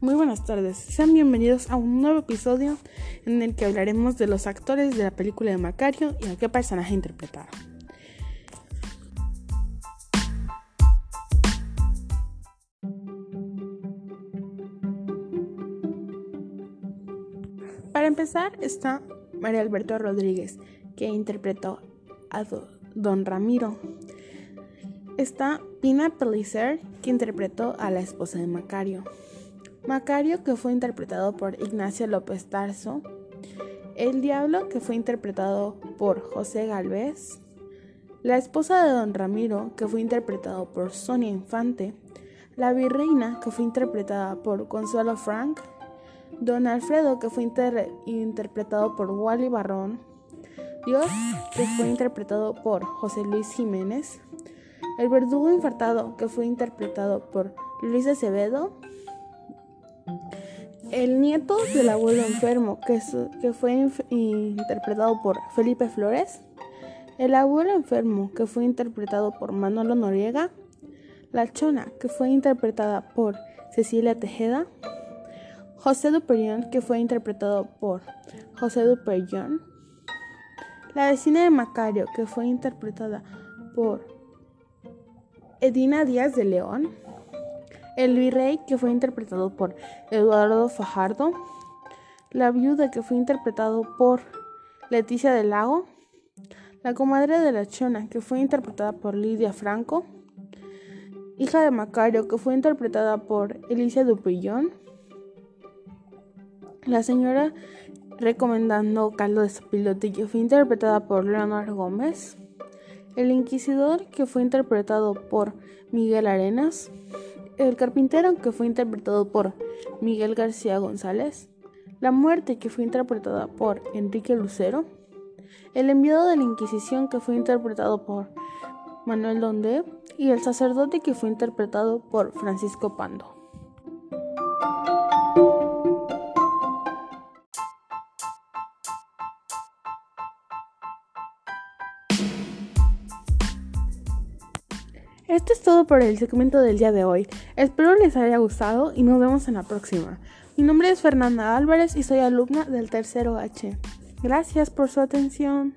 Muy buenas tardes, sean bienvenidos a un nuevo episodio en el que hablaremos de los actores de la película de Macario y a qué personaje interpretaron. Para empezar está María Alberto Rodríguez, que interpretó a Don Ramiro. Está Pina Pellicer, que interpretó a la esposa de Macario. Macario, que fue interpretado por Ignacio López Tarso. El Diablo, que fue interpretado por José Galvez. La esposa de Don Ramiro, que fue interpretado por Sonia Infante. La Virreina, que fue interpretada por Consuelo Frank. Don Alfredo, que fue interpretado por Wally Barrón. Dios, que fue interpretado por José Luis Jiménez. El verdugo infartado, que fue interpretado por Luis Acevedo. El nieto del abuelo enfermo, que, que fue interpretado por Felipe Flores. El abuelo enfermo, que fue interpretado por Manolo Noriega. La chona, que fue interpretada por Cecilia Tejeda. José Duperión, que fue interpretado por José Duperión. La vecina de Macario, que fue interpretada por Edina Díaz de León. El virrey, que fue interpretado por Eduardo Fajardo. La viuda, que fue interpretado por Leticia del Lago. La comadre de la Chona, que fue interpretada por Lidia Franco. Hija de Macario, que fue interpretada por Alicia Dupillón. La señora recomendando caldo de sopilote, que fue interpretada por Leonardo Gómez. El Inquisidor, que fue interpretado por Miguel Arenas. El Carpintero, que fue interpretado por Miguel García González. La Muerte, que fue interpretada por Enrique Lucero. El Enviado de la Inquisición, que fue interpretado por Manuel Donde. Y El Sacerdote, que fue interpretado por Francisco Pando. Esto es todo por el segmento del día de hoy. Espero les haya gustado y nos vemos en la próxima. Mi nombre es Fernanda Álvarez y soy alumna del tercero H. Gracias por su atención.